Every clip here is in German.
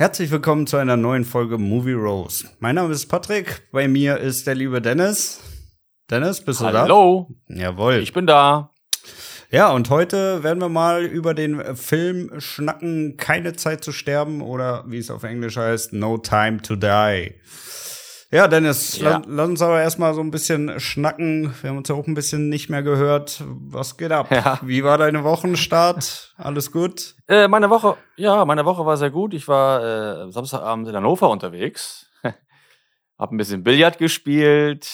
Herzlich willkommen zu einer neuen Folge Movie Rose. Mein Name ist Patrick, bei mir ist der liebe Dennis. Dennis, bist du da? Hallo, Jawohl. ich bin da. Ja, und heute werden wir mal über den Film schnacken Keine Zeit zu sterben oder wie es auf Englisch heißt, No Time to Die. Ja, Dennis, Ja. la- lass uns aber erstmal so ein bisschen schnacken. Wir haben uns ja auch ein bisschen nicht mehr gehört. Was geht ab? Ja. Wie war deine Wochenstart? Alles gut? Äh, meine Woche, ja, meine Woche war sehr gut. Ich war äh, Samstagabend in Hannover unterwegs, habe ein bisschen Billard gespielt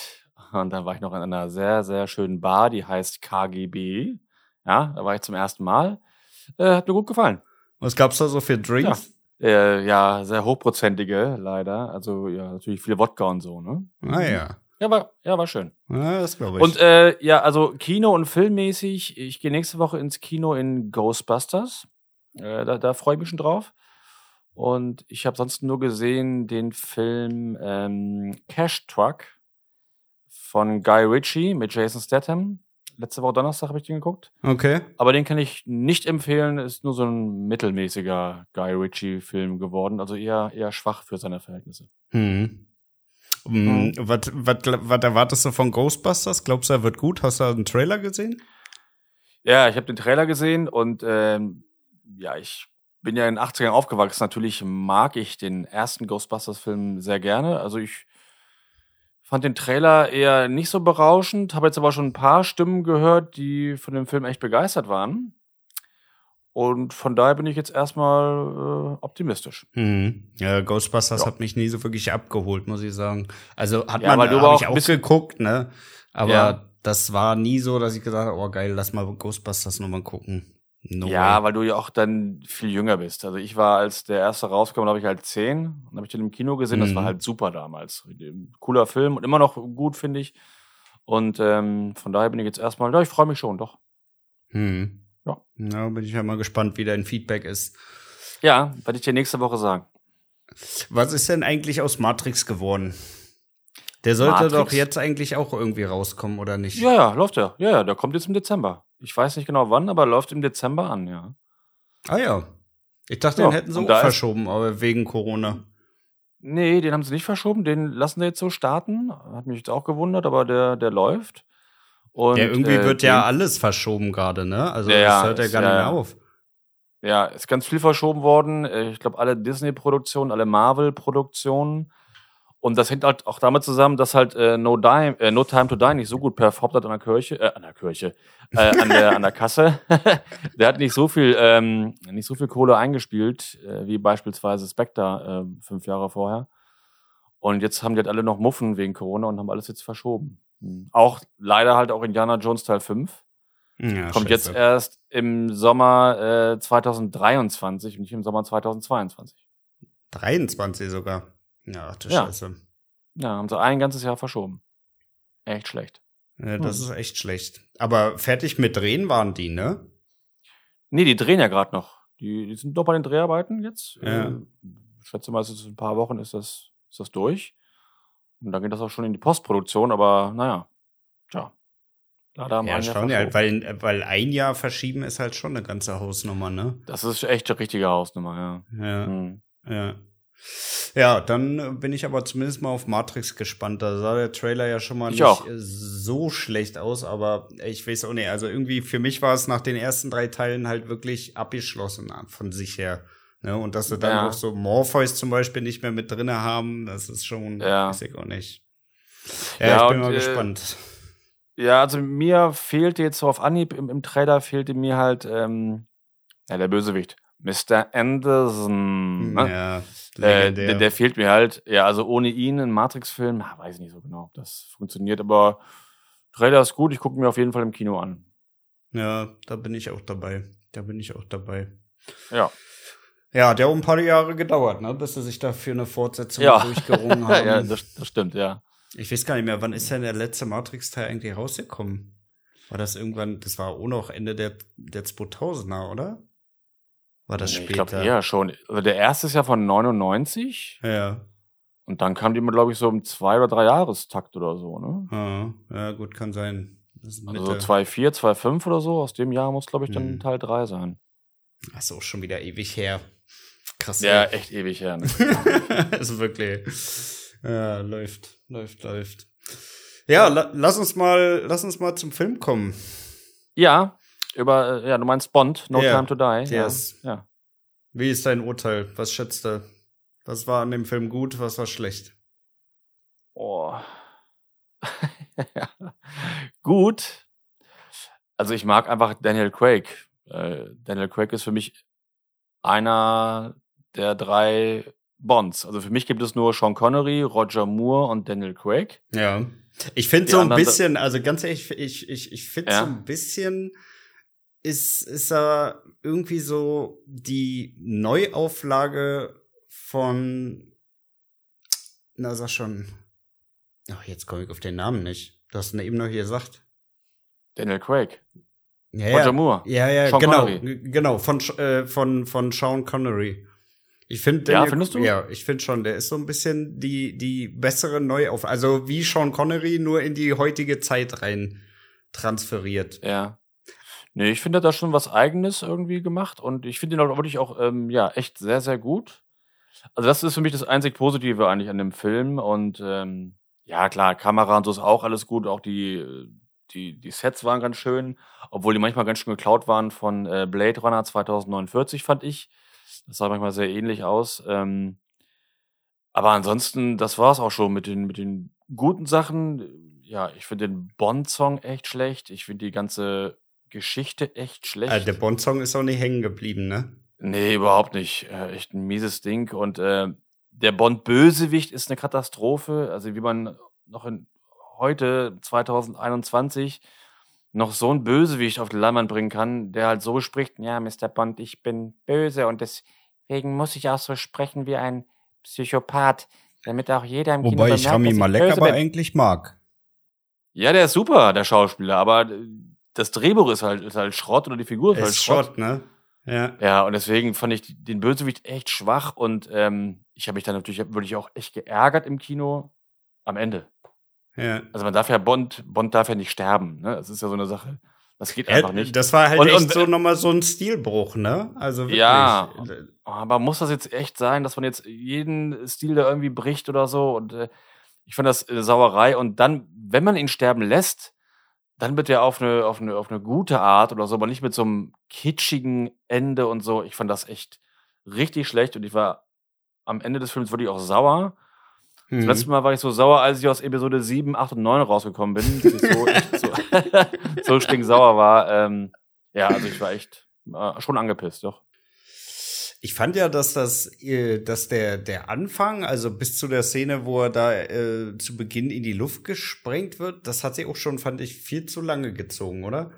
und dann war ich noch in einer sehr, sehr schönen Bar, die heißt KGB. Ja, da war ich zum ersten Mal. Äh, hat mir gut gefallen. Was gab's da so für Drinks? Äh, ja, sehr hochprozentige, leider. Also ja, natürlich viel Wodka und so, ne? Ah ja. Ja, war, ja, war schön. Ja, das glaube ich. Und äh, ja, also Kino- und Filmmäßig, ich gehe nächste Woche ins Kino in Ghostbusters. Äh, da da freue ich mich schon drauf. Und ich habe sonst nur gesehen den Film ähm, Cash Truck von Guy Ritchie mit Jason Statham. Letzte Woche Donnerstag habe ich den geguckt. okay. Aber den kann ich nicht empfehlen. Ist nur so ein mittelmäßiger Guy Ritchie-Film geworden. Also eher, eher schwach für seine Verhältnisse. Hm. Mhm. Mm, Was, was, was erwartest du von Ghostbusters? Glaubst du, er wird gut? Hast du einen Trailer gesehen? Ja, ich habe den Trailer gesehen und ähm, ja, ich bin ja in den 80ern aufgewachsen. Natürlich mag ich den ersten Ghostbusters-Film sehr gerne. Also ich fand den Trailer eher nicht so berauschend, habe jetzt aber schon ein paar Stimmen gehört, die von dem Film echt begeistert waren. Und von daher bin ich jetzt erstmal äh, optimistisch. Hm. Ja, Ghostbusters Ja. hat mich nie so wirklich abgeholt, muss ich sagen. Also hat Ja, man aber ich auch auch bist- geguckt, ne? Aber Ja. das war nie so, dass ich gesagt habe, oh geil, lass mal Ghostbusters nochmal gucken. No ja, way. weil du ja auch dann viel jünger bist. Also ich war, als der erste rauskam, da habe ich halt zehn. Dann habe ich den im Kino gesehen. Das war Mhm. halt super damals. Cooler Film und immer noch gut, finde ich. Und ähm, von daher bin ich jetzt erstmal, ja, ich freue mich schon, doch. Hm. Ja. Na, bin ich ja mal gespannt, wie dein Feedback ist. Ja, werde ich dir nächste Woche sagen. Was ist denn eigentlich aus Matrix geworden? Der sollte Matrix? doch jetzt eigentlich auch irgendwie rauskommen, oder nicht? Ja, ja, läuft ja. Ja, ja, der kommt jetzt im Dezember. Ich weiß nicht genau wann, aber läuft im Dezember an, ja. Ah ja. Ich dachte, Ja, den hätten sie auch verschoben, aber wegen Corona. Nee, den haben sie nicht verschoben. Den lassen sie jetzt so starten. Hat mich jetzt auch gewundert, aber der, der läuft. Und, ja, irgendwie äh, wird ja den- alles verschoben gerade, ne? Also Ja, das ja, hört ja ist- gar nicht ja, mehr ja. auf. Ja, ist ganz viel verschoben worden. Äh, Ich glaube, alle Disney-Produktionen, alle Marvel-Produktionen. Und das hängt halt auch damit zusammen, dass halt äh, no, Dime, äh, no Time to Die nicht so gut performt hat an der Kirche, äh, an der Kirche, äh, an, der, an der Kasse. der hat nicht so viel, ähm, nicht so viel Kohle eingespielt, äh, wie beispielsweise Spectre äh, fünf Jahre vorher. Und jetzt haben die halt alle noch Muffen wegen Corona und haben alles jetzt verschoben. Hm. Auch leider halt auch Indiana Jones Teil 5. Ja, Kommt jetzt scheiße. erst im Sommer äh, 2023 und nicht im Sommer 2022. 23 sogar. Ja, du Ja. Scheiße. Ja, haben sie ein ganzes Jahr verschoben. Echt schlecht. Ja, das Hm. ist echt schlecht. Aber fertig mit Drehen waren die, ne? Nee, die drehen ja gerade noch. Die, die sind doch bei den Dreharbeiten jetzt. Ja. Äh, ich schätze mal, es in ein paar Wochen ist das, ist das durch. Und dann geht das auch schon in die Postproduktion, aber naja. Tja. Leider Ja, schon, ja, weil, weil ein Jahr verschieben ist halt schon eine ganze Hausnummer, ne? Das ist echt eine richtige Hausnummer, ja. Ja. Hm. Ja. Ja, dann äh, bin ich aber zumindest mal auf Matrix gespannt. Da sah der Trailer ja schon mal Ich nicht auch. äh, so schlecht aus, aber ich weiß auch nicht. Also irgendwie für mich war es nach den ersten drei Teilen halt wirklich abgeschlossen äh, von sich her. Ne? Und dass sie dann Ja. auch so Morpheus zum Beispiel nicht mehr mit drinne haben, das ist schon, Ja. weiß ich auch nicht. Ja, Ja, ich bin und, mal äh, gespannt. Ja, also mir fehlte jetzt so auf Anhieb im, im Trailer fehlte mir halt ähm, ja, der Bösewicht. Mr. Anderson. Ne? Ja, Äh, der, der fehlt mir halt. Ja, also ohne ihn ein Matrix-Film, ah, weiß ich nicht so genau, ob das funktioniert, aber Trailer ist gut, ich gucke mir auf jeden Fall im Kino an. Ja, da bin ich auch dabei. Da bin ich auch dabei. Ja. Ja, hat ja auch ein paar Jahre gedauert, ne, bis sie sich dafür eine Fortsetzung Ja. durchgerungen haben. ja, das, das stimmt, ja. ich weiß gar nicht mehr, wann ist denn der letzte Matrix-Teil eigentlich rausgekommen? War das irgendwann, das war auch noch Ende der, der 2000er, oder? War das Nee, ich später? glaube eher schon. Also der erste ist ja von 99 Ja. und dann kam die immer, glaube ich, so im Zwei- oder Drei-Jahrestakt oder so, ne? Ja, ja, gut, kann sein. Also so Mitte. 2,4, 2,5 oder so. Aus dem Jahr muss, glaube ich, dann Mhm. Teil 3 sein. Ach so, schon wieder ewig her. Krass. Ja, echt ewig her. Ne? ist wirklich. Ja, läuft, läuft, läuft. Ja, la lass uns mal, lass uns mal zum Film kommen. Ja, über, äh, ja, du meinst Bond, No Ja, Time to Die. yes. Ja. ja. Wie ist dein Urteil? Was schätzt du? Was war an dem Film gut, was war schlecht? Oh. Gut. Also ich mag einfach Daniel Craig. Äh, Daniel Craig ist für mich einer der drei Bonds. Also für mich gibt es nur Sean Connery, Roger Moore und Daniel Craig. Ja. Ich finde so ein bisschen, also ganz ehrlich, ich, ich, ich finde Ja. so ein bisschen ist, ist er irgendwie so die Neuauflage von, na sag schon, ach, jetzt komme ich auf den Namen nicht. Du hast ihn eben noch hier gesagt. Daniel Craig. Ja, Roger ja. Moore. Ja, ja, Sean genau, Connery. genau, von, äh, von, von Sean Connery. Ich finde, Ja, findest du? Ja, ich finde schon, der ist so ein bisschen die, die bessere Neuauf, also wie Sean Connery nur in die heutige Zeit rein transferiert. Ja. Nee, ich finde, er hat da schon was Eigenes irgendwie gemacht und ich finde ihn auch wirklich auch, ähm, ja, echt sehr, sehr gut. Also das ist für mich das einzig Positive eigentlich an dem Film und ähm, ja, klar, Kamera und so ist auch alles gut, auch die, äh, die, die Sets waren ganz schön, obwohl die manchmal ganz schön geklaut waren von äh, Blade Runner 2049, fand ich. Das sah manchmal sehr ähnlich aus. Ähm, aber ansonsten, das war's auch schon mit den, mit den guten Sachen. Ja, ich finde den Bond-Song echt schlecht. Ich finde die ganze Geschichte echt schlecht. Äh, der Bond-Song ist auch nicht hängen geblieben, ne? Nee, überhaupt nicht. Äh, echt ein mieses Ding. Und äh, der Bond-Bösewicht ist eine Katastrophe. Also wie man noch in heute, 2021, noch so einen Bösewicht auf die Leinwand bringen kann, der halt so spricht, ja, Mr. Bond, ich bin böse und deswegen muss ich auch so sprechen wie ein Psychopath, damit auch jeder im Kino Wobei ich Rami Malek aber bin. eigentlich mag. Ja, der ist super, der Schauspieler, aber äh, das Drehbuch ist halt, ist halt Schrott oder die Figur ist halt ist Schrott. Schrott, ne? Ja. Ja, und deswegen fand ich den Bösewicht echt schwach und ähm, ich habe mich dann natürlich wirklich auch echt geärgert im Kino am Ende. ja. Also man darf ja Bond, Bond darf ja nicht sterben, ne? Das ist ja so eine Sache. Das geht einfach nicht. das war halt Und- echt und- so nochmal so ein Stilbruch, ne? Also wirklich. Ja. Aber muss das jetzt echt sein, dass man jetzt jeden Stil da irgendwie bricht oder so? Und äh, ich fand das äh, Sauerei. Und dann, wenn man ihn sterben lässt, dann wird er auf eine, auf, eine, auf eine gute Art oder so, aber nicht mit so einem kitschigen Ende und so. Ich fand das echt richtig schlecht und ich war am Ende des Films wirklich auch sauer. Das Mhm. letzte Mal war ich so sauer, als ich aus Episode 7, 8 und 9 rausgekommen bin, dass ich so, echt so, so stinksauer war. Ähm, ja, also ich war echt äh, schon angepisst, doch. Ich fand ja, dass das, äh, dass der, der Anfang, also bis zu der Szene, wo er da äh, zu Beginn in die Luft gesprengt wird, das hat sie auch schon, fand ich, viel zu lange gezogen, oder?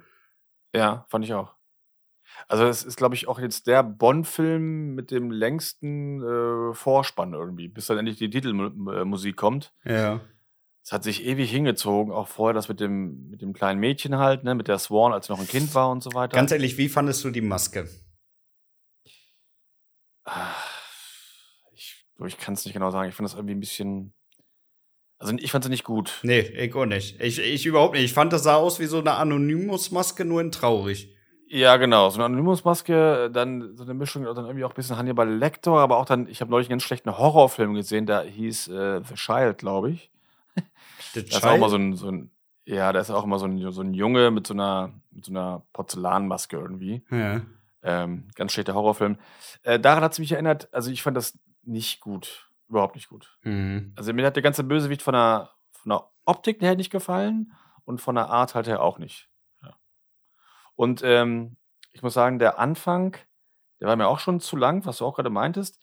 Ja, fand ich auch. Also es ist, glaube ich, auch jetzt der Bond-Film mit dem längsten äh, Vorspann irgendwie, bis dann endlich die Titelmusik kommt. Ja. Es hat sich ewig hingezogen, auch vorher das mit dem, mit dem kleinen Mädchen halt, ne, mit der Swan, als sie noch ein Kind war und so weiter. Ganz ehrlich, wie fandest du die Maske? Ah, Ich, kann es nicht genau sagen. Ich fand das irgendwie ein bisschen. Also ich fand sie nicht gut. Nee, ich auch nicht. Ich, ich überhaupt nicht. Ich fand, das sah aus wie so eine Anonymous-Maske, nur in traurig. Ja, genau. So eine Anonymous-Maske, dann so eine Mischung, dann irgendwie auch ein bisschen Hannibal Lecter, aber auch dann, ich habe neulich einen ganz schlechten Horrorfilm gesehen, der hieß äh, The Child, glaube ich. The Da ist auch mal so ein, so ein, ja, da ist auch immer so ein, so ein Junge mit so einer, mit so einer Porzellanmaske irgendwie. ja. Ähm, ganz schlechter Horrorfilm. Äh, daran hat es mich erinnert, also ich fand das nicht gut. Überhaupt nicht gut. Mhm. Also mir hat der ganze Bösewicht von der, von der Optik her nicht gefallen und von der Art halt her auch nicht. Ja. Und ähm, ich muss sagen, der Anfang, der war mir auch schon zu lang, was du auch gerade meintest.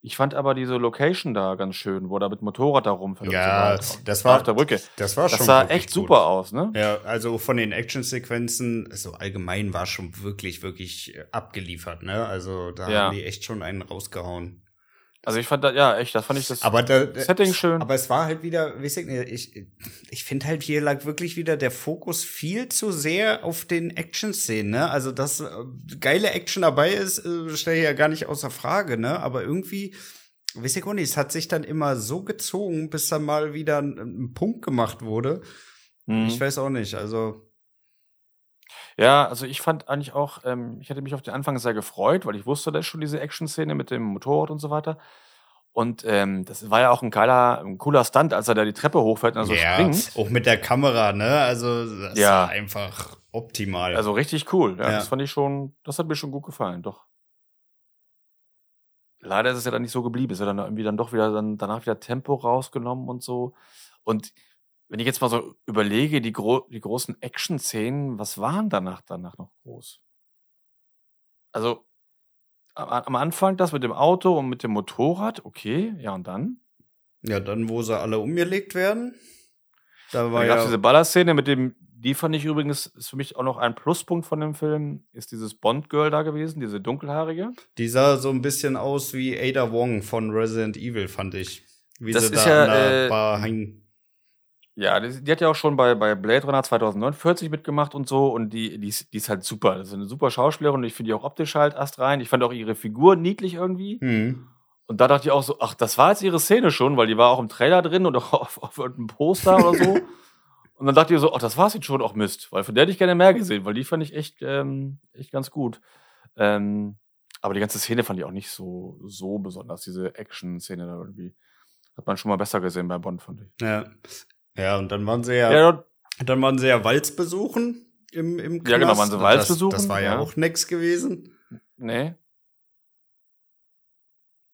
Ich fand aber diese Location da ganz schön, wo er mit Motorrad da rumfährt. Ja, so das Da war, auf der Brücke. das war schon Das sah echt gut. super aus, ne? Ja, also von den Actionsequenzen, so allgemein war schon wirklich, wirklich äh, abgeliefert, ne? Also da Ja. haben die echt schon einen rausgehauen. Also ich fand da, ja, echt, das fand ich das Aber da, Setting schön. Aber es war halt wieder, weiß ich nicht, ich, ich finde halt hier lag wirklich wieder der Fokus viel zu sehr auf den Action-Szenen, ne? Also, dass äh, geile Action dabei ist, äh, stelle ich ja gar nicht außer Frage, ne? Aber irgendwie, weiß ich auch nicht, es hat sich dann immer so gezogen, bis dann mal wieder ein, ein Punkt gemacht wurde. Mhm. Ich weiß auch nicht, also. Ja, also ich fand eigentlich auch, ähm, ich hatte mich auf den Anfang sehr gefreut, weil ich wusste, da ist schon diese Action-Szene mit dem Motorrad und so weiter. Und ähm, das war ja auch ein geiler, ein cooler Stunt, als er da die Treppe hochfährt und so ja, springt. auch mit der Kamera, ne? Also das Ja. war einfach optimal. Also richtig cool. Ja, Ja. das fand ich schon, das hat mir schon gut gefallen, doch. Leider ist es ja dann nicht so geblieben. Ist ja dann irgendwie dann doch wieder dann danach wieder Tempo rausgenommen und so. Und wenn ich jetzt mal so überlege, die, gro die großen Action-Szenen, was waren danach danach noch groß? Also am, Anfang das mit dem Auto und mit dem Motorrad, okay, ja und dann? ja, dann, wo sie alle umgelegt werden. Da war Dann gab's ja. diese Ballerszene mit dem, die fand ich übrigens, ist für mich auch noch ein Pluspunkt von dem Film, ist dieses Bond-Girl da gewesen, diese dunkelhaarige. Die sah so ein bisschen aus wie Ada Wong von Resident Evil, fand ich. Wie Das sie ist da ja, an der äh, Bar hängen. Ja, die, die hat ja auch schon bei, bei Blade Runner 2049 mitgemacht und so und die, die, ist, die ist halt super. Das ist eine super Schauspielerin und ich finde die auch optisch halt erst rein. Ich fand auch ihre Figur niedlich irgendwie. Hm. Und da dachte ich auch so, ach, das war jetzt ihre Szene schon, weil die war auch im Trailer drin und auch auf, auf irgendeinem Poster oder so. Und dann dachte ich so, ach, das war's jetzt schon, auch Mist. Weil von der hätte ich gerne mehr gesehen, weil die fand ich echt, ähm, echt ganz gut. Ähm, aber die ganze Szene fand ich auch nicht so, so besonders, diese Action-Szene da irgendwie. Hat man schon mal besser gesehen bei Bond, fand ich. Ja. Ja, und dann waren sie ja, Ja, dann waren sie ja Walz besuchen im, im Knast. Ja, genau, waren sie Walz das, besuchen, Das war ja, ja. auch nix gewesen. nee.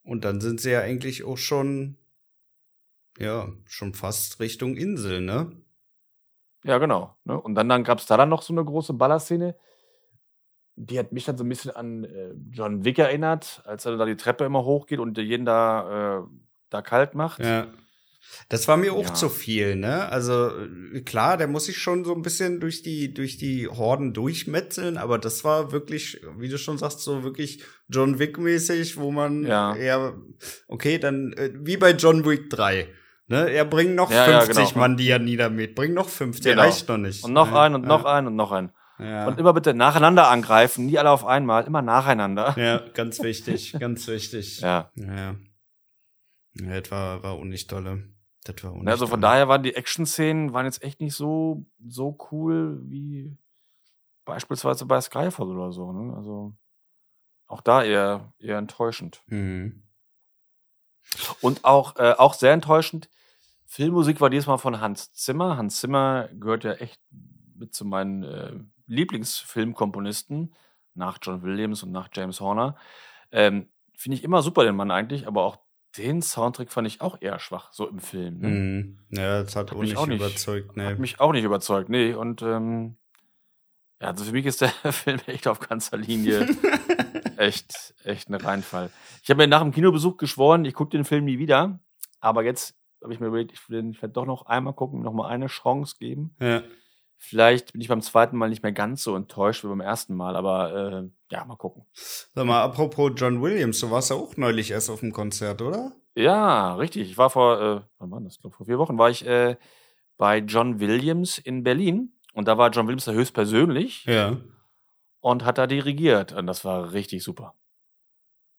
Und dann sind sie ja eigentlich auch schon, ja, schon fast Richtung Insel, ne? Ja, genau. Ne? Und dann, dann gab es da dann noch so eine große Ballerszene. Die hat mich dann so ein bisschen an äh, John Wick erinnert, als er da die Treppe immer hochgeht und jeden da, äh, da kalt macht. Ja. Das war mir auch Ja. zu viel, ne? Also äh, klar, der muss sich schon so ein bisschen durch die durch die Horden durchmetzeln, aber das war wirklich, wie du schon sagst, so wirklich John Wick mäßig, wo man Ja. eher okay, dann äh, wie bei John Wick 3. Ne, er bringt noch Ja, ja, 50 genau. Mann, die er niedermäht. Bring noch 50, Genau. reicht noch nicht. Und noch Ja, ein und noch ja, ein und noch ein. Ja. Und immer bitte nacheinander angreifen, nie alle auf einmal, immer nacheinander. ja, ganz wichtig, ganz wichtig. Ja. Ja. ja das war, war auch nicht dolle. Das war Ne, Also von daher waren die Action-Szenen waren jetzt echt nicht so, so cool wie beispielsweise bei Skyfall oder so. Ne? Also auch da eher, eher enttäuschend. Mhm. Und auch, äh, auch sehr enttäuschend, Filmmusik war diesmal von Hans Zimmer. Hans Zimmer gehört ja echt mit zu meinen äh, Lieblingsfilmkomponisten nach John Williams und nach James Horner. Ähm, Finde ich immer super, den Mann eigentlich, aber auch den Soundtrack fand ich auch eher schwach, so im Film. Ne? Mhm. Ja, das hat, Hat auch mich nicht auch nicht- überzeugt, ne. Hat mich auch nicht überzeugt, nee. Und ähm, ja, also für mich ist der Film echt auf ganzer Linie echt, echt ein Reinfall. Ich habe mir nach dem Kinobesuch geschworen, ich gucke den Film nie wieder. Aber jetzt habe ich mir überlegt, ich, will- ich werde doch noch einmal gucken, noch mal eine Chance geben. ja. Vielleicht bin ich beim zweiten Mal nicht mehr ganz so enttäuscht wie beim ersten Mal, aber äh, ja, mal gucken. Sag mal, apropos John Williams, du warst ja auch neulich erst auf dem Konzert, oder? Ja, richtig. Ich war vor, äh, wann war das? Ich glaube, vor vier Wochen war ich äh, bei John Williams in Berlin. Und da war John Williams da höchstpersönlich. Ja. und hat da dirigiert. Und das war richtig super.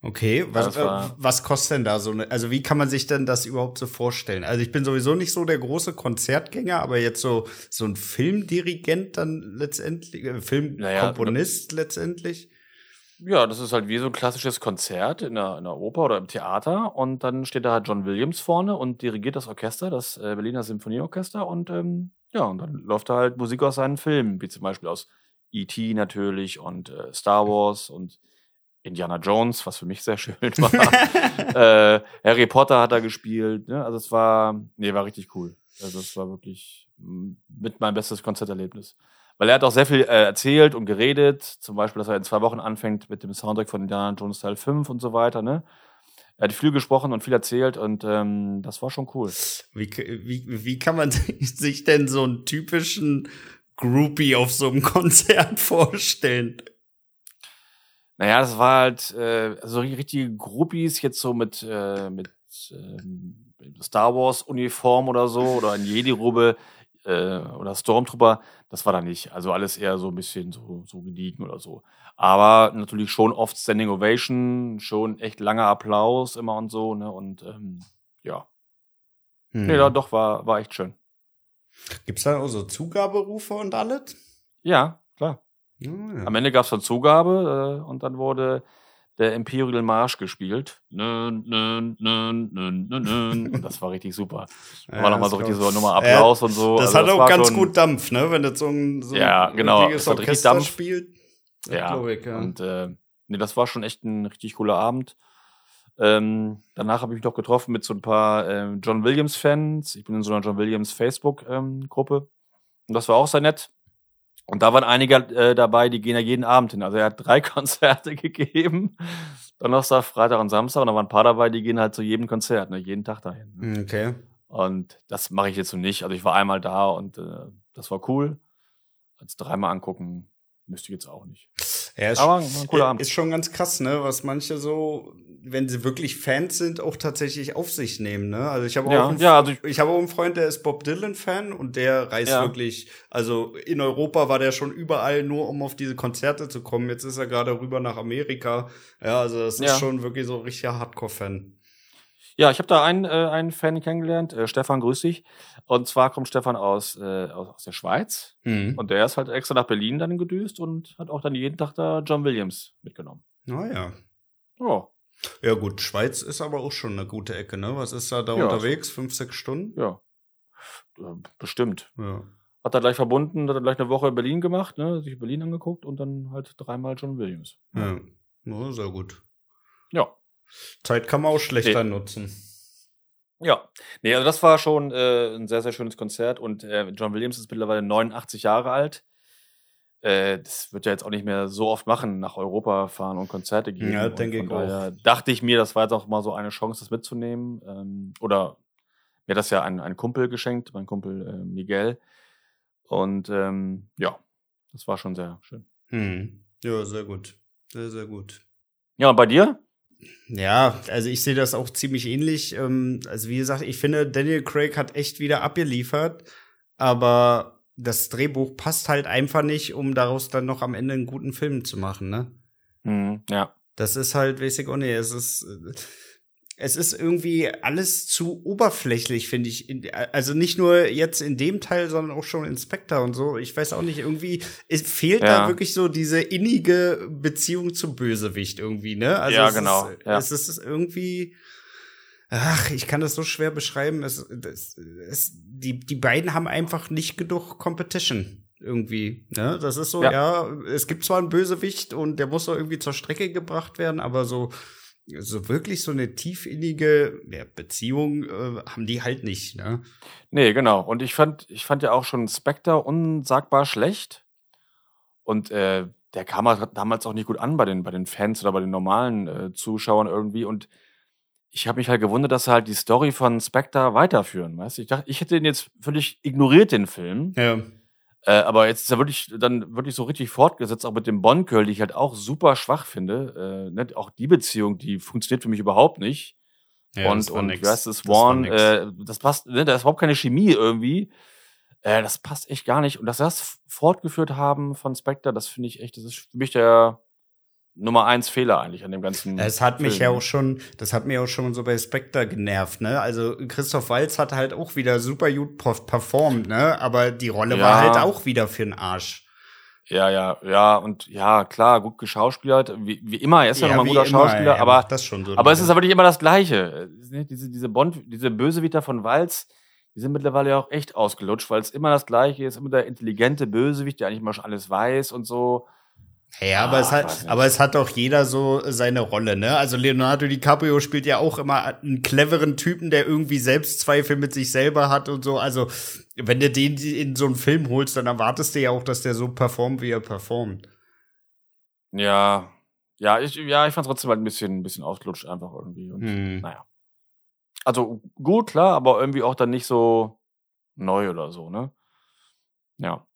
Okay, was, äh, was kostet denn da so eine, also wie kann man sich denn das überhaupt so vorstellen? Also ich bin sowieso nicht so der große Konzertgänger, aber jetzt so, so ein Filmdirigent dann letztendlich, äh, Filmkomponist letztendlich? Ja, das ist halt wie so ein klassisches Konzert in der, in der Oper oder im Theater. Und dann steht da halt John Williams vorne und dirigiert das Orchester, das äh, Berliner Symphonieorchester. Und ähm, ja, und dann läuft da halt Musik aus seinen Filmen, wie zum Beispiel aus E.T. natürlich und äh, Star Wars und Indiana Jones, was für mich sehr schön war. äh, Harry Potter hat er gespielt. Ne? Also es war, nee, war richtig cool. Also es war wirklich mit mein bestes Konzerterlebnis. Weil er hat auch sehr viel äh, erzählt und geredet. Zum Beispiel, dass er in zwei Wochen anfängt mit dem Soundtrack von Indiana Jones Teil 5 und so weiter. Ne? Er hat viel gesprochen und viel erzählt und ähm, das war schon cool. Wie, wie, wie kann man sich denn so einen typischen Groupie auf so einem Konzert vorstellen? Naja, das war halt äh, so ri- richtige Groupies jetzt so mit, äh, mit ähm, Star Wars Uniform oder so oder ein Jedi-Rube äh, oder Stormtrooper. Das war da nicht. Also alles eher so ein bisschen so, so gediegen oder so. Aber natürlich schon oft Standing Ovation, schon echt langer Applaus immer und so. Ne? Und ähm, ja, Hm. nee, da, doch, war, war echt schön. Gibt's da auch so Zugaberufe und alles? Ja, klar. Ja. Am Ende gab es dann Zugabe äh, und dann wurde der Imperial Marsch gespielt. Nön, nön, nön, nön, nön. Und das war richtig super. Da Ja, war nochmal das so richtig so nochmal Applaus und so. Das Also hat auch war ganz gut Dampf, ne? Wenn das so ein, so Ja, genau. richtiges Orchester Dampf. spielt. Das Ja, ich, ja. und äh, nee, das war schon echt ein richtig cooler Abend. Ähm, danach habe ich mich noch getroffen mit so ein paar ähm, John Williams-Fans. Ich bin in so einer John Williams Facebook-Gruppe. und das war auch sehr nett. Und da waren einige äh, dabei, die gehen ja jeden Abend hin. Also er hat drei Konzerte gegeben. Donnerstag, Freitag und Samstag. Und da waren ein paar dabei, die gehen halt zu jedem Konzert, ne, jeden Tag dahin. Ne? Okay. Und das mache ich jetzt so nicht. Also ich war einmal da und äh, das war cool. Als dreimal angucken müsste ich jetzt auch nicht. Ja, ist, Aber ein cooler Abend. ist schon ganz krass, ne? Was manche so, wenn sie wirklich Fans sind, auch tatsächlich auf sich nehmen, ne? Also ich habe Ja, auch, einen, ja, also ich- ich habe auch einen Freund, der ist Bob Dylan-Fan und der reist Ja. wirklich, also in Europa war der schon überall nur, um auf diese Konzerte zu kommen. Jetzt ist er gerade rüber nach Amerika. Ja, also das ist schon wirklich so ein richtiger Hardcore-Fan. Ja, ich habe da einen, äh, einen Fan kennengelernt. Äh, Stefan, grüß dich. Und zwar kommt Stefan aus, äh, aus, der Schweiz. Mhm. Und der ist halt extra nach Berlin dann gedüst und hat auch dann jeden Tag da John Williams mitgenommen. Naja. Oh, Ja, gut, Schweiz ist aber auch schon eine gute Ecke, ne? Was ist da da Ja. unterwegs? Fünf, sechs Stunden? ja. Äh, Bestimmt. Ja. Hat er gleich verbunden, hat er gleich eine Woche in Berlin gemacht, ne? sich Berlin angeguckt und dann halt dreimal John Williams. Ja. ja sehr gut. Ja. Zeit kann man auch schlechter nutzen. Ja, nee, also das war schon äh, ein sehr, sehr schönes Konzert und äh, John Williams ist mittlerweile 89 Jahre alt. Äh, das wird er jetzt auch nicht mehr so oft machen, nach Europa fahren und Konzerte geben. Ja, denke ich auch. Dachte ich mir, das war jetzt auch mal so eine Chance, das mitzunehmen. Ähm, oder mir hat das ja ein, ein Kumpel geschenkt, mein Kumpel äh, Miguel. Und ähm, ja, das war schon sehr schön. Hm. Ja, sehr gut. Sehr, sehr gut. Ja, und bei dir? Ja, also ich sehe das auch ziemlich ähnlich. Ähm, Also wie gesagt, ich finde, Daniel Craig hat echt wieder abgeliefert, aber das Drehbuch passt halt einfach nicht, um daraus dann noch am Ende einen guten Film zu machen, ne? Mhm, ja. Das ist halt, weiß ich auch nicht, es ist, es ist irgendwie alles zu oberflächlich, finde ich. Also nicht nur jetzt in dem Teil, sondern auch schon in Spectre und so. Ich weiß auch nicht, irgendwie, es fehlt da Ja. wirklich so diese innige Beziehung zum Bösewicht irgendwie, ne? Also Ja, es genau, Ist, ja. Es ist irgendwie, ach, ich kann das so schwer beschreiben. Es, das, es, die, die beiden haben einfach nicht genug Competition irgendwie. Ne? Das ist so, Ja. ja. es gibt zwar einen Bösewicht und der muss doch irgendwie zur Strecke gebracht werden, aber so, so wirklich so eine tiefinnige ja, Beziehung äh, haben die halt nicht. Ne? Nee, genau. Und ich fand, ich fand ja auch schon Spectre unsagbar schlecht. Und äh, der kam halt damals auch nicht gut an bei den, bei den Fans oder bei den normalen äh, Zuschauern irgendwie. Und ich habe mich halt gewundert, dass sie halt die Story von Spectre weiterführen. Weißt? Ich dachte, ich hätte den jetzt völlig ignoriert, den Film. Ja. Äh, aber jetzt ist er wirklich dann wirklich so richtig fortgesetzt, auch mit dem Bond-Girl, die ich halt auch super schwach finde. Äh, ne? Auch die Beziehung, die funktioniert für mich überhaupt nicht ja und, das und Das war Swan, nix. äh, das passt, ne, da ist überhaupt keine Chemie irgendwie. Äh, das passt echt gar nicht. Und dass sie das fortgeführt haben von Spectre, das finde ich echt, das ist für mich der Nummer eins Fehler eigentlich an dem ganzen. Es hat mich Film. ja auch schon, das hat mir auch schon so bei Spectre genervt, ne? Also Christoph Waltz hat halt auch wieder super gut perf- performt, ne? Aber die Rolle war Ja. halt auch wieder für den Arsch. Ja, ja, ja, und ja, klar, gut geschauspielert, wie, wie immer, er ist ja, nochmal ein guter immer, Schauspieler, er aber macht das schon so. Aber es ist aber nicht immer das Gleiche. Ne, Diese, diese Bond, diese Bösewichter von Walz, die sind mittlerweile ja auch echt ausgelutscht, weil es immer das Gleiche ist, immer der intelligente Bösewicht, der eigentlich mal schon alles weiß und so. Ja, aber, Ah, es ich weiß hat, aber es hat doch jeder so seine Rolle, ne? Also Leonardo DiCaprio spielt ja auch immer einen cleveren Typen, der irgendwie Selbstzweifel mit sich selber hat und so. Also, wenn du den in so einen Film holst, dann erwartest du ja auch, dass der so performt, wie er performt. Ja, ja, ich, ja, ich fand trotzdem halt ein bisschen, ein bisschen ausgelutscht einfach irgendwie. Und, Hm. Naja. Also gut, klar, aber irgendwie auch dann nicht so neu oder so, ne? Ja.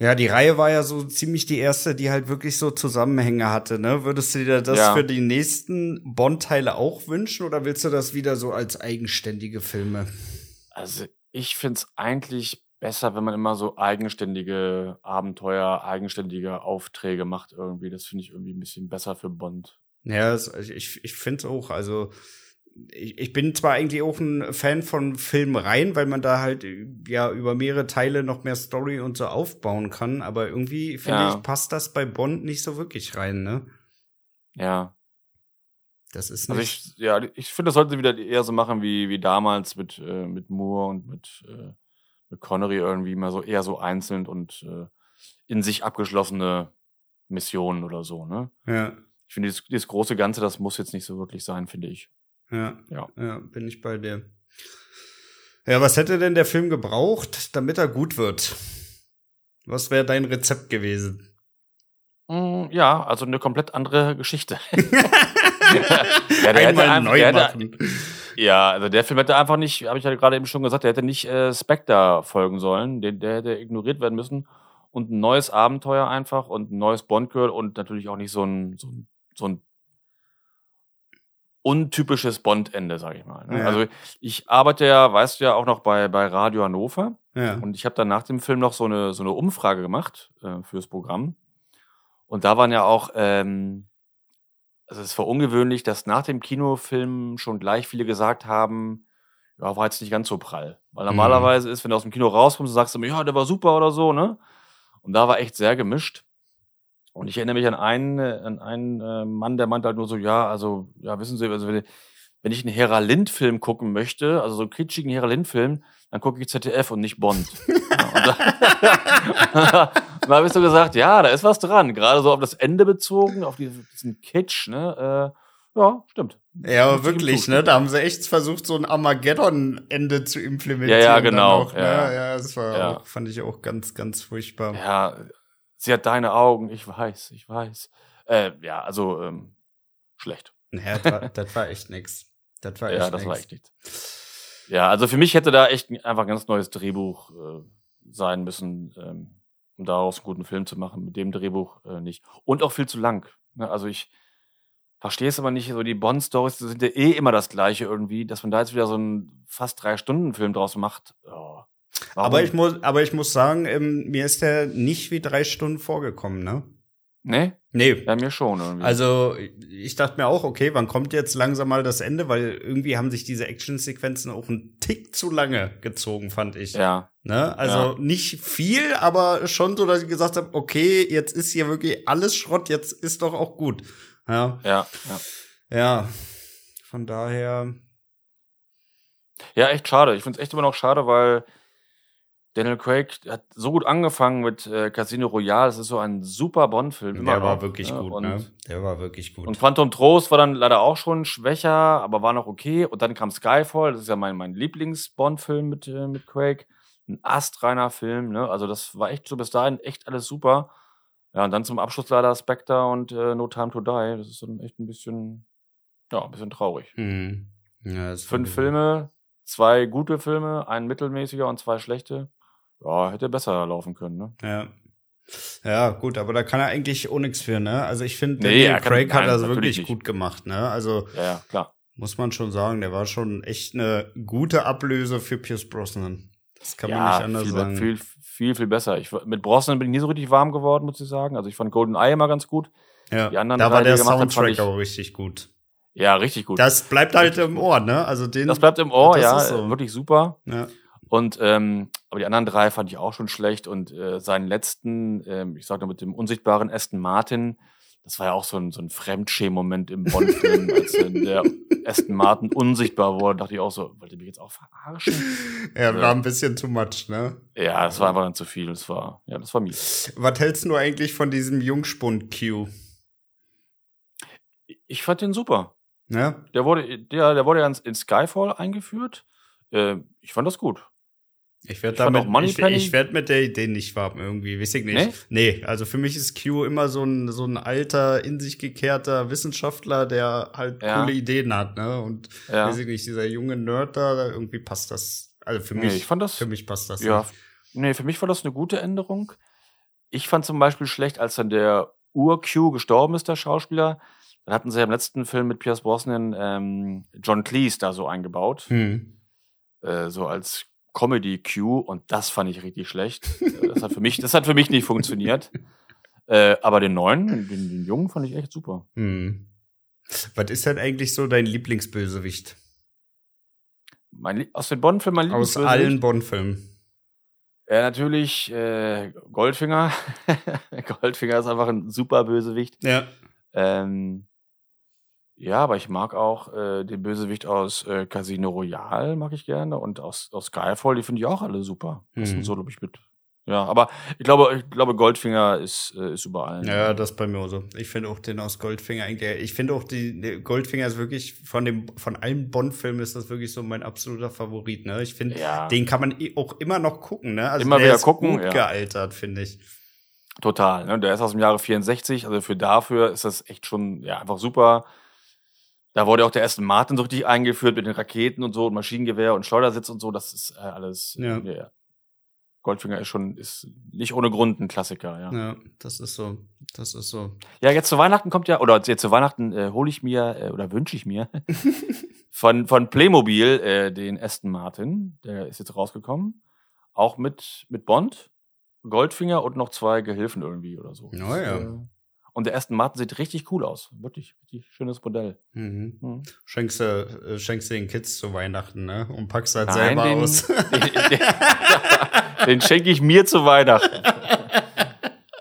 Ja, die Reihe war ja so ziemlich die erste, die halt wirklich so Zusammenhänge hatte, ne? Würdest du dir das Ja. für die nächsten Bond-Teile auch wünschen oder willst du das wieder so als eigenständige Filme? Also ich find's eigentlich besser, wenn man immer so eigenständige Abenteuer, eigenständige Aufträge macht irgendwie. Das finde ich irgendwie ein bisschen besser für Bond. Ja, ich, ich finde auch, also ich, ich bin zwar eigentlich auch ein Fan von Filmreihen, weil man da halt ja über mehrere Teile noch mehr Story und so aufbauen kann, aber irgendwie finde Ja. ich, passt das bei Bond nicht so wirklich rein, ne? Ja. Das ist Also nicht. ich, ja, ich finde, das sollten sie wieder eher so machen wie, wie damals mit, äh, mit Moore und mit, äh, mit Connery irgendwie mal so eher so einzeln und äh, in sich abgeschlossene Missionen oder so, ne? ja, Ich finde, dieses, dieses große Ganze, das muss jetzt nicht so wirklich sein, finde ich. Ja, Ja. ja, bin ich bei dir. Ja, was hätte denn der Film gebraucht, damit er gut wird? Was wäre dein Rezept gewesen? Mm, ja, also eine komplett andere Geschichte. Ja, der hätte Einmal einfach- neu der hätte- machen. Ja, also der Film hätte einfach nicht, habe ich ja gerade eben schon gesagt, der hätte nicht äh, Spectre folgen sollen. Der, der hätte ignoriert werden müssen. Und ein neues Abenteuer einfach und ein neues Bond-Girl und natürlich auch nicht so ein, so ein, so ein untypisches Bond-Ende, sag ich mal. Ne? Ja. Also ich arbeite ja, weißt du ja, auch noch bei, bei Radio Hannover. Ja. Und ich habe dann nach dem Film noch so eine, so eine Umfrage gemacht äh, fürs Programm. Und da waren ja auch, ähm, also es war ungewöhnlich, dass nach dem Kinofilm schon gleich viele gesagt haben, ja, war jetzt nicht ganz so prall. Weil Mhm. normalerweise ist, wenn du aus dem Kino rauskommst, sagst du immer, ja, der war super oder so, ne? Und da war echt sehr gemischt. Und ich erinnere mich an einen, äh, an einen äh, Mann, der meinte halt nur so, ja, also, ja, wissen Sie, also wenn, wenn ich einen Hera Lind-Film gucken möchte, also so einen kitschigen Hera Lind-Film, dann gucke ich ZDF und nicht Bond. ja, und da, habe ich so gesagt, ja, da ist was dran. Gerade so auf das Ende bezogen, auf diesen, Kitsch, ne? Äh, ja, stimmt. Ja, aber wirklich, ne? Da haben sie echt versucht, so ein Armageddon-Ende zu implementieren. Ja, ja, genau, Noch, ne? ja. ja, das war Ja. auch, fand ich auch ganz, ganz furchtbar. Ja, sie hat deine Augen, ich weiß, ich weiß. Äh, ja, also ähm, schlecht. Ja, das war, das war echt nix. Das war echt Ja, das nix. war echt nichts. Ja, also für mich hätte da echt ein- einfach ein ganz neues Drehbuch äh, sein müssen, ähm, um daraus einen guten Film zu machen. Mit dem Drehbuch äh, nicht. Und auch viel zu lang. Ne? Also ich verstehe es aber nicht, so die Bond-Stories sind ja eh immer das gleiche irgendwie, dass man da jetzt wieder so einen fast drei Stunden Film draus macht. Oh, warum? Aber ich muss, aber ich muss sagen, ähm, mir ist der nicht wie drei Stunden vorgekommen, ne? Nee, Nee. bei mir schon irgendwie. Also, ich dachte mir auch, okay, wann kommt jetzt langsam mal das Ende? Weil irgendwie haben sich diese Actionsequenzen auch einen Tick zu lange gezogen, fand ich. ja, Ne? Also Ja. nicht viel, aber schon so, dass ich gesagt habe, okay, jetzt ist hier wirklich alles Schrott, jetzt ist doch auch gut. Ja, ja, ja. ja. Von daher, Ja, echt schade. Ich finde es echt immer noch schade, weil Daniel Craig hat so gut angefangen mit äh, Casino Royale. Das ist so ein super Bond-Film. der war wirklich ne? gut, und, ne? Der war wirklich gut. Und Phantom Trost war dann leider auch schon schwächer, aber war noch okay. Und dann kam Skyfall. Das ist ja mein, mein Lieblings-Bond-Film mit, äh, mit Craig. Ein astreiner Film. Ne? Also das war echt so bis dahin echt alles super. Ja, und dann zum Abschluss leider Spectre und äh, No Time to Die. Das ist dann echt ein bisschen, ja, ein bisschen traurig. Hm. Ja, Fünf Filme, zwei gute Filme, ein mittelmäßiger und zwei schlechte. Ja, hätte besser laufen können, ne? Ja. Ja, gut, aber da kann er eigentlich auch nichts für, ne? Also ich finde, Nee, Daniel er kann- Craig hat das wirklich nicht. gut gemacht, ne? Also Ja, klar. muss man schon sagen, der war schon echt eine gute Ablöse für Pierce Brosnan. Das kann man ja, nicht anders viel, sagen. viel, viel, viel besser. Ich, mit Brosnan bin ich nie so richtig warm geworden, muss ich sagen. Also ich fand Golden Eye immer ganz gut. ja. die anderen da war der er Soundtrack auch richtig gut. Ja, richtig gut. Das bleibt halt Richtig im. Ohr, ne? Also den. Das bleibt im Ohr, das ja, ist so. wirklich super. ja. Und ähm, aber die anderen drei fand ich auch schon schlecht. Und äh, seinen letzten, ähm, ich sag nur mit dem unsichtbaren Aston Martin, das war ja auch so ein, so ein Fremdschämen-Moment im Bond-Film, als äh, der Aston Martin unsichtbar wurde, dachte ich auch so, wollt ihr mich jetzt auch verarschen? ja, Ja. war ein bisschen too much, ne? Ja, das war einfach dann zu viel. Das war, ja, das war mies. Was hältst du eigentlich von diesem Jungspund-Q? Ich fand den super. Ne? Der wurde, der, der wurde ja in Skyfall eingeführt. Äh, ich fand das gut. Ich werde damit, ich, ich werd mit der Idee nicht warm irgendwie, weiß ich nicht. Nee? also für mich ist Q immer so ein, so ein alter, in sich gekehrter Wissenschaftler, der halt Ja. coole Ideen hat, ne? Und Ja. weiß ich nicht, dieser junge Nerd da, da irgendwie passt das. Also für Nee, mich, ich fand das- für mich passt das. Ja, nicht. nee, für mich war das eine gute Änderung. Ich fand zum Beispiel schlecht, als dann der Ur-Q gestorben ist, der Schauspieler. Dann hatten sie ja im letzten Film mit Pierce Brosnan ähm, John Cleese da so eingebaut, Hm. äh, so als Comedy-Q und das fand ich richtig schlecht. Das, hat für mich, das hat für mich nicht funktioniert. Äh, aber den neuen, den, den jungen fand ich echt super. Hm. Was ist denn eigentlich so dein Lieblingsbösewicht? mein, aus den Bond-Filmen mein Aus allen Bond-Filmen. Ja, natürlich äh, Goldfinger. Goldfinger ist einfach ein super Bösewicht. Ja. Ähm, ja, aber ich mag auch äh, den Bösewicht aus äh, Casino Royale, mag ich gerne. Und aus, aus Skyfall, die finde ich auch alle super. Das Mhm. sind so, glaube ich, mit. Ja, aber ich glaube, ich glaube, Goldfinger ist, äh, ist über allen. Ja, das ist bei mir auch so. Ich finde auch den aus Goldfinger eigentlich. Ich finde auch die, die Goldfinger ist wirklich von dem von allen Bond-Filmen ist das wirklich so mein absoluter Favorit. Ne, ich finde, Ja. den kann man eh auch immer noch gucken. Ne, also Immer der wieder ist gucken, gut ja. gealtert, finde ich. Total. Ne? Der ist aus dem Jahre 64, also für dafür ist das echt schon ja, einfach super. Da wurde auch der erste Martin so richtig eingeführt mit den Raketen und so und Maschinengewehr und Schleudersitz und so. Das ist äh, alles. Ja. ja. Goldfinger ist schon ist nicht ohne Grund ein Klassiker. Ja. Ja, das ist so. Das ist so. Ja, jetzt zu Weihnachten kommt ja, oder jetzt zu Weihnachten äh, hole ich mir äh, oder wünsche ich mir von, von Playmobil äh, den Aston Martin. Der ist jetzt rausgekommen. Auch mit, mit Bond, Goldfinger und noch zwei Gehilfen irgendwie oder so. Ja, ja. Und der Aston Martin sieht richtig cool aus. Wirklich, richtig schönes Modell. Mhm. Mhm. Schenkst du, äh, schenkst du den Kids zu Weihnachten, ne? Und packst halt Nein, selber den, aus. den, den, den schenke ich mir zu Weihnachten.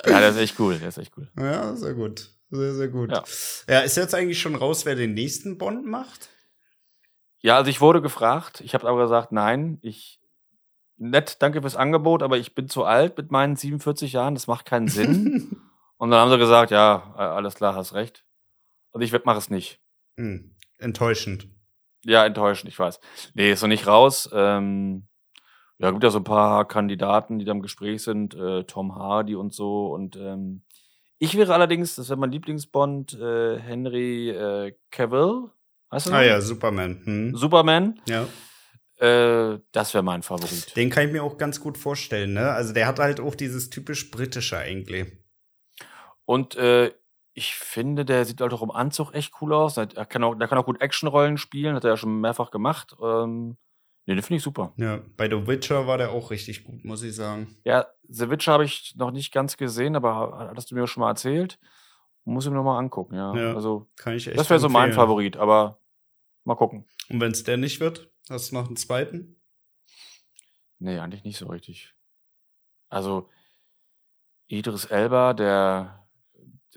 Ja, der ist echt cool. Der ist echt cool. ja, sehr gut. Sehr, sehr gut. Ja. ja, ist jetzt eigentlich schon raus, wer den nächsten Bond macht? Ja, also ich wurde gefragt. Ich habe aber gesagt, nein, ich nett, danke fürs Angebot, aber ich bin zu alt mit meinen 47 Jahren, das macht keinen Sinn. Und dann haben sie gesagt, ja, äh, alles klar, hast recht. Und ich mache es nicht. hm. Enttäuschend. Ja, enttäuschend, ich weiß. Nee, ist noch nicht raus. Ähm, ja, gibt ja so ein paar Kandidaten, die da im Gespräch sind, äh, Tom Hardy und so. Und ähm, ich wäre allerdings, das wäre mein Lieblingsbond, äh, Henry äh, Cavill. Weißt du? Ah ja, Superman. Hm. Superman. Ja. Äh, das wäre mein Favorit. Den kann ich mir auch ganz gut vorstellen, ne? Also der hat halt auch dieses typisch britische eigentlich. Und äh, ich finde, der sieht halt auch im Anzug echt cool aus. Er kann auch, der kann auch gut Actionrollen spielen, hat er ja schon mehrfach gemacht. Ähm, nee, den finde ich super. Ja, bei The Witcher war der auch richtig gut, muss ich sagen. Ja, The Witcher habe ich noch nicht ganz gesehen, aber hattest du mir schon mal erzählt. Muss ich mir noch mal angucken, ja. Ja, also, Kann ich echt das wäre so mein. Favorit, aber mal gucken. Und wenn es der nicht wird, hast du noch einen zweiten? Nee, eigentlich nicht so richtig. Also, Idris Elba, der,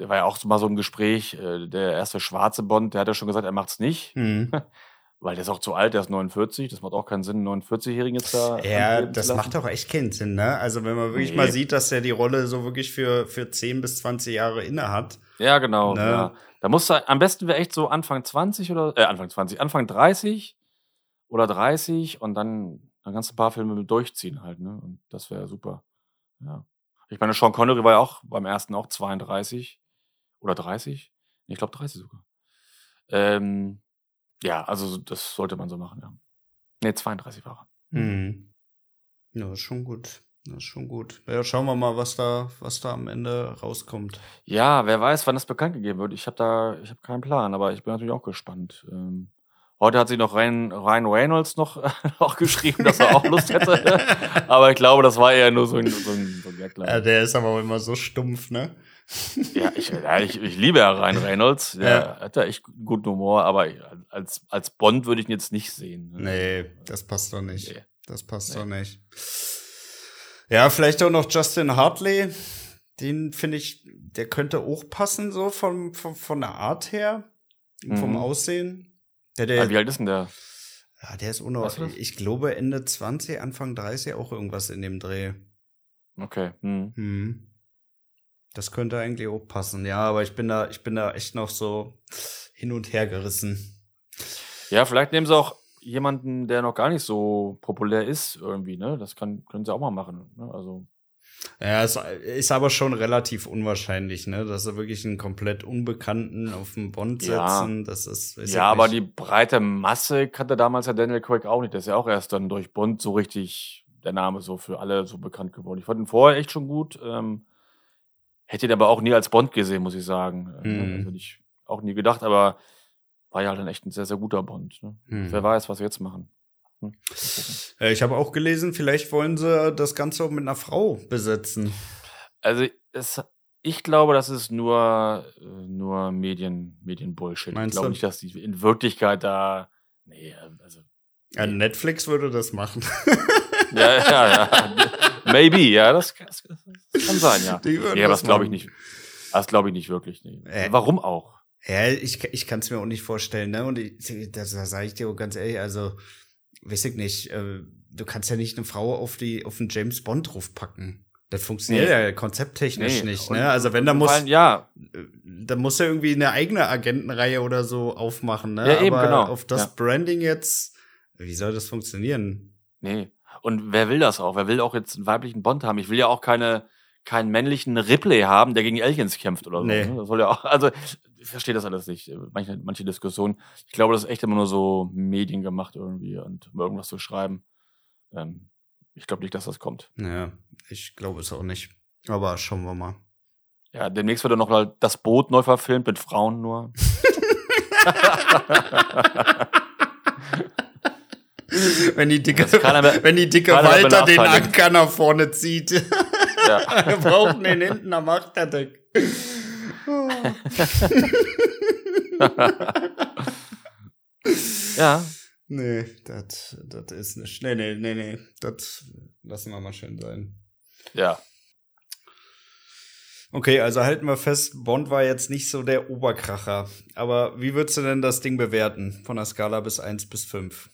der war ja auch mal so im Gespräch, äh, der erste schwarze Bond, der hat ja schon gesagt, er macht's nicht. Hm. Weil der ist auch zu alt, der ist 49. Das macht auch keinen Sinn, einen 49-Jährigen jetzt da. Ja, das macht auch echt keinen Sinn, ne? Also wenn man wirklich Nee. mal sieht, dass er die Rolle so wirklich für, für 10 bis 20 Jahre inne hat. Ja, genau. Ne? Ja. Da muss er, am besten wäre echt so Anfang 20 oder, äh, Anfang 20, Anfang 30 oder 30 und dann, dann kannst du ein paar Filme durchziehen halt, ne? Und das wäre super. Ja. Ich meine, Sean Connery war ja auch beim ersten auch 32 oder 30. Nee, ich glaube 30 sogar. Ähm, ja, also das sollte man so machen, ja. Nee, 32 war er. Hm. Ja, ist schon gut. Das ist schon gut. Ja, schauen wir mal, was da, was da am Ende rauskommt. Ja, wer weiß, wann das bekannt gegeben wird. Ich habe da, ich habe keinen Plan, aber ich bin natürlich auch gespannt. Ähm, heute hat sich noch Ryan, Ryan Reynolds noch, noch geschrieben, dass er auch Lust hätte. aber ich glaube, das war eher nur so ein, so ein, so ein Gag. Ja, der ist aber auch immer so stumpf, ne? Ja, ich, ja, ich, ich liebe ja Ryan Reynolds. Der Ja. hat ja echt guten Humor, aber als, als Bond würde ich ihn jetzt nicht sehen. ne? Nee, das passt doch nicht. Nee. Das passt Nee. doch nicht. Ja, vielleicht auch noch Justin Hartley. Den finde ich, der könnte auch passen, so vom, vom, von der Art her, vom Mhm. Aussehen. Ja, der, Ah, Wie alt ist denn der? ja, der ist das? ich glaube Ende 20, Anfang 30 auch irgendwas in dem Dreh. Okay. Hm. Hm. Das könnte eigentlich auch passen, ja, aber ich bin da, ich bin da echt noch so hin und her gerissen. Ja, vielleicht nehmen sie auch jemanden, der noch gar nicht so populär ist, irgendwie, ne? Das kann, können sie auch mal machen. Ne? Also, Ja, es ist aber schon relativ unwahrscheinlich, ne, dass sie wirklich einen komplett Unbekannten auf den Bond Ja. setzen. Das ist, ja, aber die breite Masse kannte damals ja Daniel Craig auch nicht. Der ist ja auch erst dann durch Bond so richtig der Name so für alle so bekannt geworden. Ich fand ihn vorher echt schon gut. Ähm, hätte ihn aber auch nie als Bond gesehen, muss ich sagen. Mhm. Hätte ich auch nie gedacht, aber war ja halt dann echt ein sehr, sehr guter Bond. Ne? Hm. Wer weiß, was sie jetzt machen. Hm. Äh, Ich habe auch gelesen, vielleicht wollen sie das Ganze auch mit einer Frau besetzen. Also es, ich glaube, das ist nur, äh, nur Medien, Medienbullshit. Meinst ich glaube du? nicht, dass die in Wirklichkeit da. Nee, also Ja, Netflix würde das machen. Ja, ja, ja. Maybe, ja, das, das kann sein, ja. Die würden Ja, das glaube ich nicht. Das glaube ich nicht wirklich. Nee. Äh. Warum auch? Ja, ich, ich kann es mir auch nicht vorstellen, ne? Und ich, das, das sage ich dir auch ganz ehrlich, also, weiß ich nicht, äh, du kannst ja nicht eine Frau auf die, auf den James Bond draufpacken. Das funktioniert Nee. ja konzepttechnisch Nee. nicht, Und- ne? Also wenn da muss, allem, ja, da muss er irgendwie eine eigene Agentenreihe oder so aufmachen, ne? Ja, eben, Aber genau. auf das Ja. Branding jetzt, wie soll das funktionieren? nee. Und wer will das auch? Wer will auch jetzt einen weiblichen Bond haben? Ich will ja auch keine, keinen männlichen Ripley haben, der gegen Aliens kämpft oder so. Nee. ne? Das soll ja auch, also, ich verstehe das alles nicht. Manche, manche Diskussionen. Ich glaube, das ist echt immer nur so Medien gemacht irgendwie und um irgendwas zu schreiben. Ähm, ich glaube nicht, dass das kommt. Ja, ich glaube es auch nicht. Aber schauen wir mal. Ja, demnächst wird dann noch mal das Boot neu verfilmt mit Frauen nur. Wenn die dicke, aber- wenn die dicke Walter den. Anker nach vorne zieht. ja. Wir brauchen den hinten am Achterdeck. ja, Nee, das das ist nicht. Nee, nee, nee, nee. Das lassen wir mal schön sein. ja. Okay, also halten wir fest, Bond war jetzt nicht so der Oberkracher. Aber wie würdest du denn das Ding bewerten? Von der Skala bis 1 bis 5?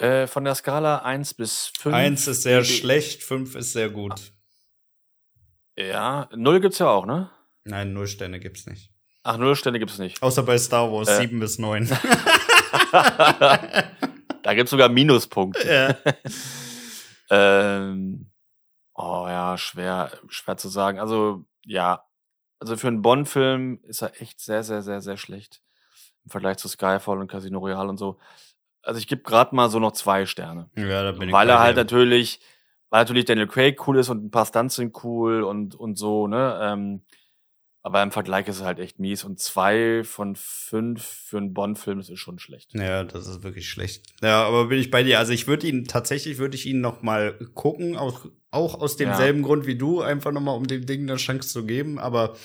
Äh, von der Skala 1 bis 5. 1 ist sehr schlecht, 5 ist sehr gut. Ja, 0 gibt's ja auch, ne? Nein, null Sterne gibt's nicht. Ach, 0 Sterne gibt's nicht. Außer bei Star Wars, Äh. 7 bis 9. da gibt's sogar Minuspunkte. ja. Ähm, oh ja, schwer, schwer zu sagen. Also, ja. Also für einen Bond-Film ist er echt sehr, sehr, sehr, sehr schlecht. Im Vergleich zu Skyfall und Casino Royale und so. Also ich gebe gerade mal so noch zwei Sterne. ja, da bin ich weil er halt natürlich, weil natürlich Daniel Craig cool ist und ein paar Stunts sind cool und, und so, ne? Ähm, aber im Vergleich ist es halt echt mies. Und zwei von fünf für einen Bond-Film, das ist schon schlecht. Ja, das ist wirklich schlecht. Ja, aber bin ich bei dir. Also ich würde ihn tatsächlich würde ich ihn noch mal gucken, auch auch aus demselben Grund wie du, einfach noch mal um dem Ding eine Chance zu geben. Aber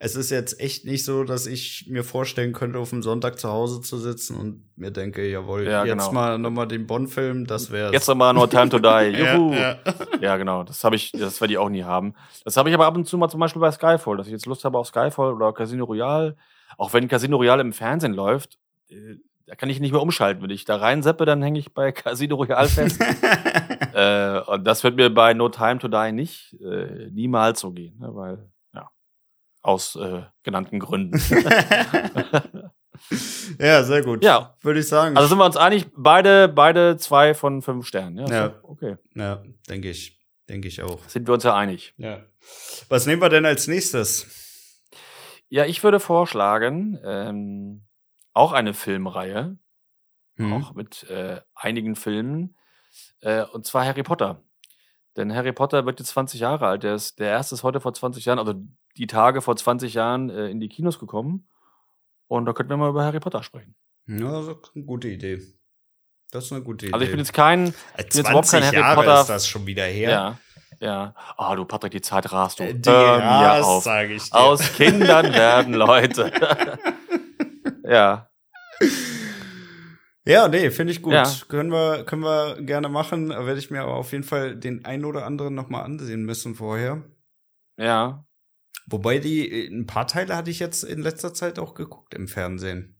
es ist jetzt echt nicht so, dass ich mir vorstellen könnte, auf dem Sonntag zu Hause zu sitzen und mir denke, jawohl, Ja, jetzt genau. mal noch mal den Bond-Film, das wäre Jetzt nochmal No Time to Die. Juhu. ja, ja. ja. genau. Das habe ich, das werde ich auch nie haben. Das habe ich aber ab und zu mal zum Beispiel bei Skyfall, dass ich jetzt Lust habe auf Skyfall oder Casino Royale. Auch wenn Casino Royale im Fernsehen läuft, äh, da kann ich nicht mehr umschalten. Wenn ich da reinseppe, dann hänge ich bei Casino Royale fest. äh, und das wird mir bei No Time to Die nicht äh, niemals so gehen, ne? weil, aus äh, genannten Gründen. ja, sehr gut. Ja. würde ich sagen. also sind wir uns einig, beide, beide zwei von fünf Sternen. Ja, Ja. okay. ja, denke ich, denke ich auch. Sind wir uns ja einig. Ja. Was nehmen wir denn als nächstes? Ja, ich würde vorschlagen, ähm, auch eine Filmreihe, Hm. auch mit äh, einigen Filmen, äh, und zwar Harry Potter. Denn Harry Potter wird jetzt 20 Jahre alt. Der, ist, der erste ist heute vor 20 Jahren, also die Tage vor 20 Jahren äh, in die Kinos gekommen. Und da könnten wir mal über Harry Potter sprechen. Ja, das ist eine gute Idee. Das ist eine gute Idee. Also ich bin jetzt kein, Äh, jetzt überhaupt kein 20 Harry Jahre Potter- ist das schon wieder her. ja, ja. Ah, du Patrick, die Zeit rast du. Äh, Die Hör auf. sag ich dir. Aus Kindern werden Leute. ja. Ja, nee, finde ich gut. Ja. Können wir, können wir gerne machen. Werde ich mir aber auf jeden Fall den einen oder anderen noch mal ansehen müssen vorher. Ja. Wobei die, äh, ein paar Teile hatte ich jetzt in letzter Zeit auch geguckt im Fernsehen.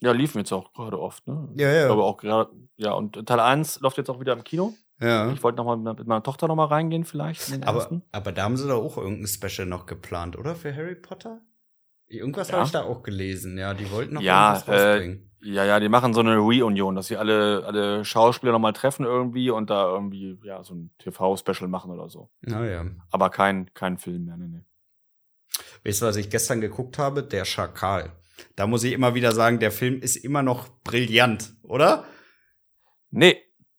Ja, liefen jetzt auch gerade oft, ne? Ja, ja. Glaube auch gerade, ja, und Teil 1 läuft jetzt auch wieder im Kino. ja. Ich wollte noch mal mit meiner Tochter noch mal reingehen, vielleicht. Aber, aber da haben sie doch auch irgendein Special noch geplant, oder? Für Harry Potter? Irgendwas Ja. habe ich da auch gelesen, ja. Die wollten noch Ja, irgendwas äh, rausbringen. Ja, ja, die machen so eine Reunion, dass sie alle, alle Schauspieler noch mal treffen irgendwie und da irgendwie, ja, so ein TV-Special machen oder so. Naja. Aber kein, kein Film mehr, ne, ne. Weißt du, was ich gestern geguckt habe? Der Schakal. Da muss ich immer wieder sagen, der Film ist immer noch brillant, oder? Nee,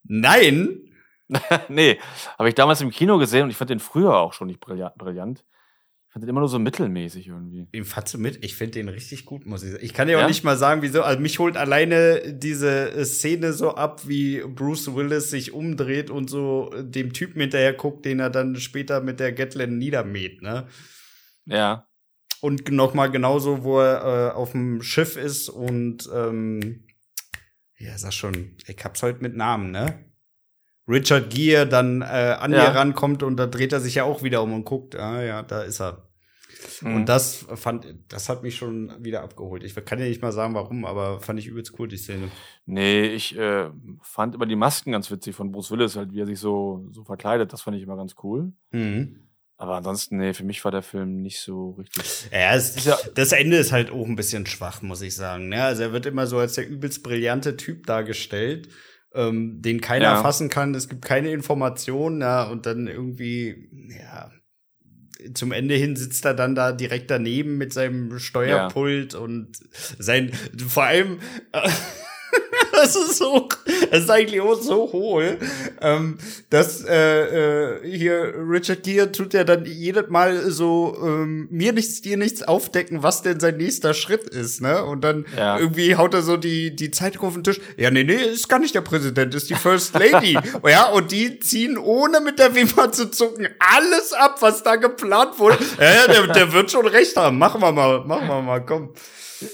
Nein? nee, habe ich damals im Kino gesehen und ich fand den früher auch schon nicht brillant. Ich fand den immer nur so mittelmäßig irgendwie. Den fandst du mit? Ich finde den richtig gut, muss ich sagen. Ich kann dir auch Ja? nicht mal sagen, wieso. Also mich holt alleine diese äh, Szene so ab, wie Bruce Willis sich umdreht und so dem Typen hinterher guckt, den er dann später mit der Gatlin niedermäht, ne? Ja, Und noch mal genauso, wo er äh, auf dem Schiff ist und ähm, Ja, sag schon, ich hab's heute mit Namen, ne? Richard Gere dann äh, an ja. dir rankommt und da dreht er sich ja auch wieder um und guckt, ah ja, da ist er. Mhm. Und das fand, das hat mich schon wieder abgeholt. Ich kann ja nicht mal sagen, warum, aber fand ich übelst cool, die Szene. Nee, ich äh, fand immer die Masken ganz witzig von Bruce Willis, halt, wie er sich so, so verkleidet. Das fand ich immer ganz cool. Mhm. Aber ansonsten, nee, für mich war der Film nicht so richtig. Ja, es, ja, das Ende ist halt auch ein bisschen schwach, muss ich sagen. Ja, ne? also er wird immer so als der übelst brillante Typ dargestellt, ähm, den keiner ja. fassen kann. Es gibt keine Informationen, ja, und dann irgendwie, ja, zum Ende hin sitzt er dann da direkt daneben mit seinem Steuerpult ja. und sein, vor allem, äh, das ist so, das ist eigentlich auch so hohl, ähm, dass äh, äh, hier Richard Gere tut ja dann jedes Mal so ähm, mir nichts, dir nichts aufdecken, was denn sein nächster Schritt ist, ne? Und dann ja. irgendwie haut er so die die Zeitung auf den Tisch. Ja, nee, nee, ist gar nicht der Präsident, ist die First Lady. ja, und die ziehen ohne mit der Wimper zu zucken alles ab, was da geplant wurde. Ja, der, der wird schon recht haben. Machen wir mal, machen wir mal, komm.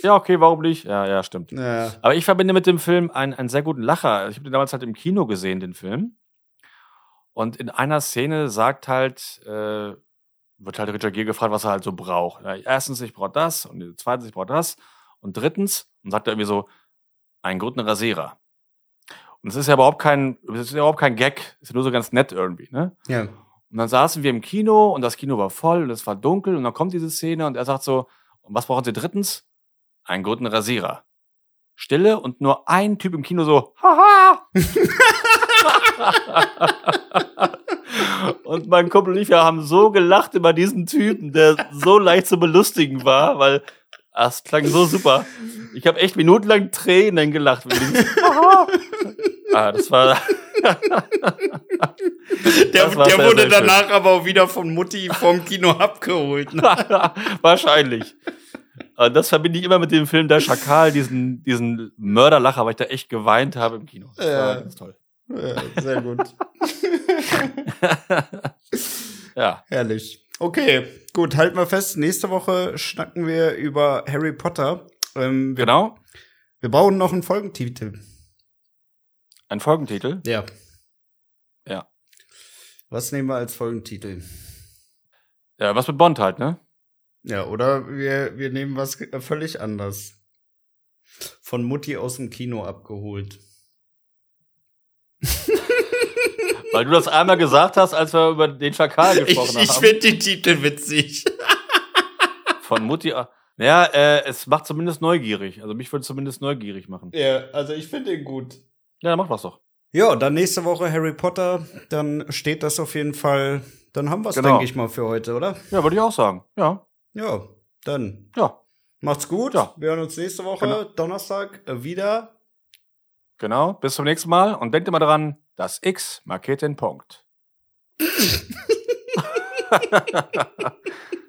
Ja, okay, warum nicht? Ja, ja, stimmt. Ja. Aber ich verbinde mit dem Film einen, einen sehr guten Lacher. Ich habe den damals halt im Kino gesehen, den Film. Und in einer Szene sagt halt, äh, wird halt Richard Gere gefragt, was er halt so braucht. Ja, erstens, ich brauche das. Und zweitens, ich brauche das. Und drittens, und sagt er irgendwie so, einen guten Rasierer. Und es ist ja überhaupt kein, es ist ja überhaupt kein Gag. Es ist ja nur so ganz nett irgendwie, ne? Ja. Und dann saßen wir im Kino und das Kino war voll und es war dunkel und dann kommt diese Szene und er sagt so, und was brauchen Sie drittens? Einen guten Rasierer. Stille und nur ein Typ im Kino so, haha! und mein Kumpel und ich, wir haben so gelacht über diesen Typen, der so leicht zu belustigen war, weil das klang so super. Ich habe echt minutenlang Tränen gelacht. ah, das war. der, das war der wurde danach schön. aber auch wieder von Mutti vom Kino abgeholt. Ne? Wahrscheinlich. Und das verbinde ich immer mit dem Film Der Schakal, diesen, diesen Mörderlacher, weil ich da echt geweint habe im Kino. Das ja. ganz toll. Ja, sehr gut. ja. Herrlich. Okay, gut, halten wir fest. Nächste Woche schnacken wir über Harry Potter. Ähm, wir, genau. Wir brauchen noch einen Folgentitel. Ein Folgentitel? Ja. Ja. Was nehmen wir als Folgentitel? Ja, was mit Bond halt, ne? Ja, oder wir, wir nehmen was völlig anders. Von Mutti aus dem Kino abgeholt. Weil du das einmal gesagt hast, als wir über den Schakal gesprochen ich, ich haben. Ich finde den Titel witzig. Von Mutti. Ja, äh, es macht zumindest neugierig. Also mich würde zumindest neugierig machen. Ja, also ich finde ihn gut. Ja, dann mach was doch. Ja, dann nächste Woche Harry Potter. Dann steht das auf jeden Fall. Dann haben wir es, genau. denke ich mal, für heute, oder? Ja, würde ich auch sagen. Ja. Ja, dann. Ja. Macht's gut. Ja. Wir hören uns nächste Woche, genau. Donnerstag, äh, wieder. Genau. Bis zum nächsten Mal. Und denkt immer daran, das X markiert den Punkt.